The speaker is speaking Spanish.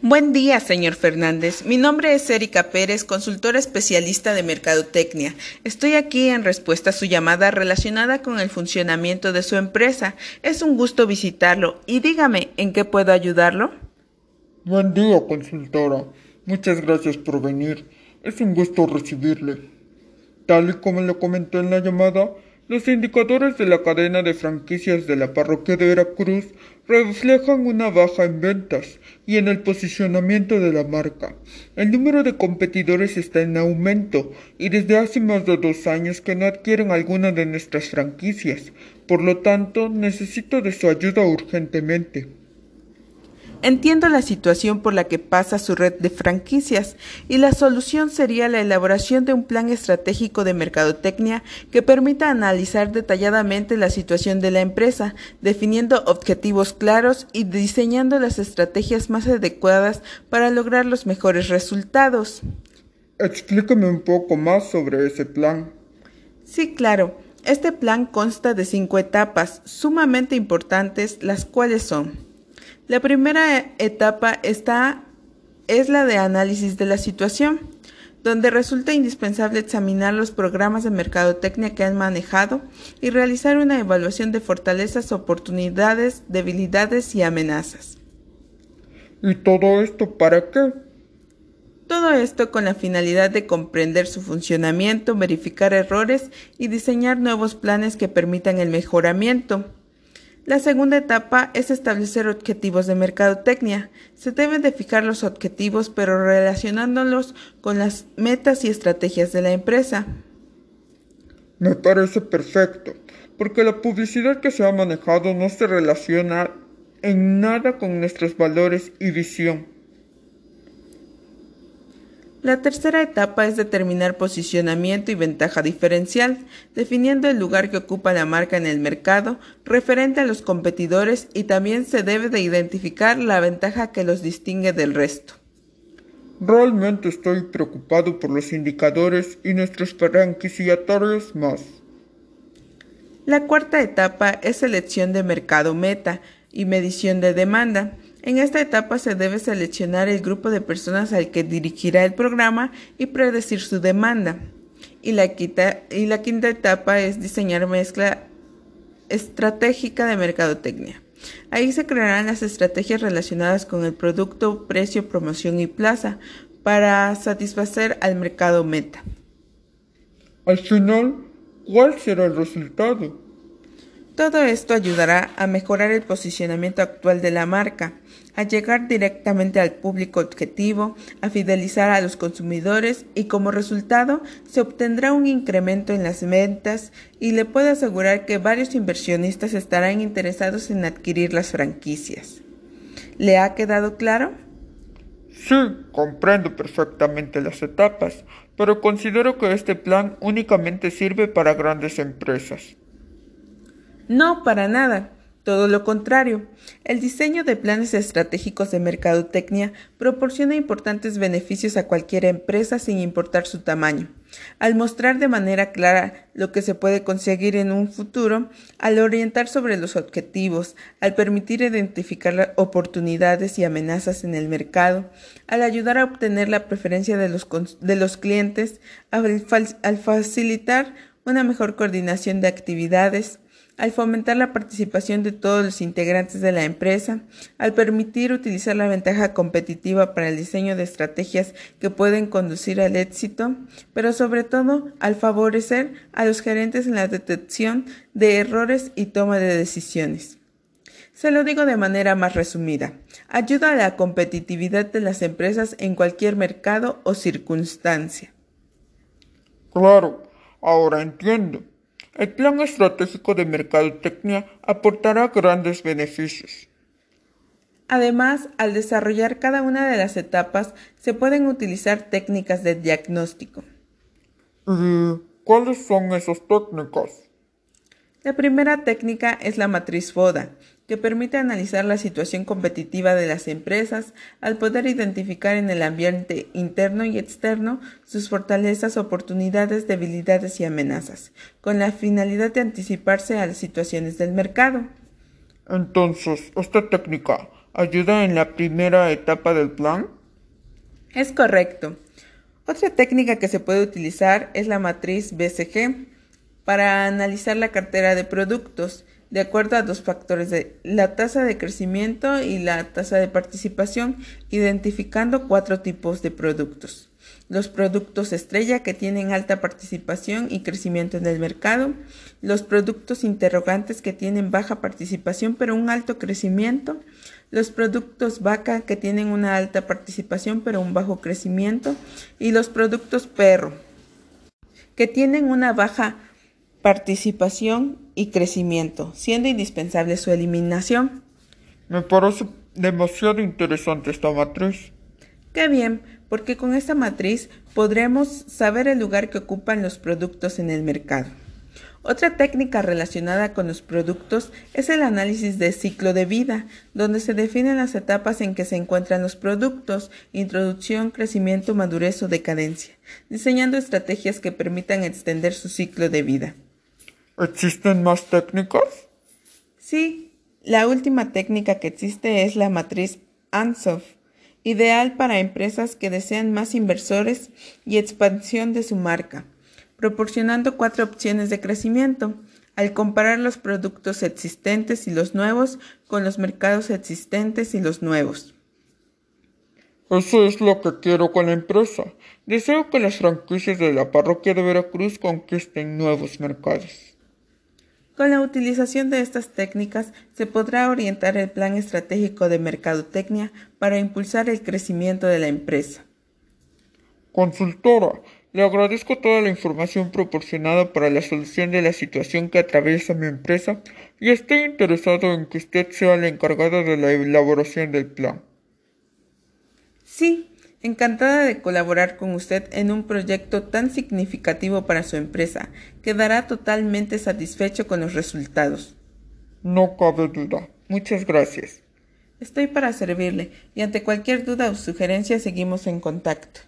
Buen día, señor Fernández. Mi nombre es Erika Pérez, consultora especialista de Mercadotecnia. Estoy aquí en respuesta a su llamada relacionada con el funcionamiento de su empresa. Es un gusto visitarlo y dígame, ¿en qué puedo ayudarlo? Buen día, consultora. Muchas gracias por venir. Es un gusto recibirle. Tal y como le comenté en la llamada, los indicadores de la cadena de franquicias de la parroquia de Veracruz reflejan una baja en ventas y en el posicionamiento de la marca. El número de competidores está en aumento y desde hace más de dos años que no adquieren alguna de nuestras franquicias. Por lo tanto, necesito de su ayuda urgentemente. Entiendo la situación por la que pasa su red de franquicias y la solución sería la elaboración de un plan estratégico de mercadotecnia que permita analizar detalladamente la situación de la empresa, definiendo objetivos claros y diseñando las estrategias más adecuadas para lograr los mejores resultados. Explíqueme un poco más sobre ese plan. Sí, claro. Este plan consta de cinco etapas sumamente importantes, las cuales son la primera etapa está, es la de análisis de la situación, donde resulta indispensable examinar los programas de mercadotecnia que han manejado y realizar una evaluación de fortalezas, oportunidades, debilidades y amenazas. ¿Y todo esto para qué? Todo esto con la finalidad de comprender su funcionamiento, verificar errores y diseñar nuevos planes que permitan el mejoramiento. La segunda etapa es establecer objetivos de mercadotecnia. Se deben de fijar los objetivos pero relacionándolos con las metas y estrategias de la empresa. Me parece perfecto, porque la publicidad que se ha manejado no se relaciona en nada con nuestros valores y visión. La tercera etapa es determinar posicionamiento y ventaja diferencial, definiendo el lugar que ocupa la marca en el mercado referente a los competidores y también se debe de identificar la ventaja que los distingue del resto. Realmente estoy preocupado por los indicadores y nuestros franquiciatarios más. La cuarta etapa es selección de mercado meta y medición de demanda. En esta etapa se debe seleccionar el grupo de personas al que dirigirá el programa y predecir su demanda. Y la, quinta, etapa es diseñar mezcla estratégica de mercadotecnia. Ahí se crearán las estrategias relacionadas con el producto, precio, promoción y plaza para satisfacer al mercado meta. Al final, ¿cuál será el resultado? Todo esto ayudará a mejorar el posicionamiento actual de la marca, a llegar directamente al público objetivo, a fidelizar a los consumidores y como resultado se obtendrá un incremento en las ventas y le puedo asegurar que varios inversionistas estarán interesados en adquirir las franquicias. ¿Le ha quedado claro? Sí, comprendo perfectamente las etapas, pero considero que este plan únicamente sirve para grandes empresas. No, para nada. Todo lo contrario, el diseño de planes estratégicos de mercadotecnia proporciona importantes beneficios a cualquier empresa sin importar su tamaño. Al mostrar de manera clara lo que se puede conseguir en un futuro, al orientar sobre los objetivos, al permitir identificar oportunidades y amenazas en el mercado, al ayudar a obtener la preferencia de los, de los clientes, al, al facilitar una mejor coordinación de actividades, al fomentar la participación de todos los integrantes de la empresa, al permitir utilizar la ventaja competitiva para el diseño de estrategias que pueden conducir al éxito, pero sobre todo al favorecer a los gerentes en la detección de errores y toma de decisiones. Se lo digo de manera más resumida. Ayuda a la competitividad de las empresas en cualquier mercado o circunstancia. Claro, ahora entiendo. El plan estratégico de mercadotecnia aportará grandes beneficios. Además, al desarrollar cada una de las etapas, se pueden utilizar técnicas de diagnóstico. ¿Y cuáles son esas técnicas? La primera técnica es la matriz FODA, que permite analizar la situación competitiva de las empresas al poder identificar en el ambiente interno y externo sus fortalezas, oportunidades, debilidades y amenazas, con la finalidad de anticiparse a las situaciones del mercado. Entonces, esta técnica ayuda en la primera etapa del plan? Es correcto. Otra técnica que se puede utilizar es la matriz BCG para analizar la cartera de productos de acuerdo a dos factores de la tasa de crecimiento y la tasa de participación, identificando cuatro tipos de productos. Los productos estrella que tienen alta participación y crecimiento en el mercado, los productos interrogantes que tienen baja participación pero un alto crecimiento, los productos vaca que tienen una alta participación pero un bajo crecimiento. Y los productos perro que tienen una baja participación y crecimiento, siendo indispensable su eliminación. Me parece demasiado interesante esta matriz. Qué bien, porque con esta matriz podremos saber el lugar que ocupan los productos en el mercado. Otra técnica relacionada con los productos es el análisis de ciclo de vida, donde se definen las etapas en que se encuentran los productos, introducción, crecimiento, madurez o decadencia, diseñando estrategias que permitan extender su ciclo de vida. ¿Existen más técnicas? Sí, la última técnica que existe es la matriz ANSOF, ideal para empresas que desean más inversores y expansión de su marca proporcionando cuatro opciones de crecimiento, al comparar los productos existentes y los nuevos con los mercados existentes y los nuevos. Eso es lo que quiero con la empresa. Deseo que las franquicias de la parroquia de Veracruz conquisten nuevos mercados. Con la utilización de estas técnicas se podrá orientar el plan estratégico de mercadotecnia para impulsar el crecimiento de la empresa. Consultora, le agradezco toda la información proporcionada para la solución de la situación que atraviesa mi empresa y estoy interesado en que usted sea la encargada de la elaboración del plan. Sí, encantada de colaborar con usted en un proyecto tan significativo para su empresa. Quedará totalmente satisfecho con los resultados. No cabe duda. Muchas gracias. Estoy para servirle y ante cualquier duda o sugerencia seguimos en contacto.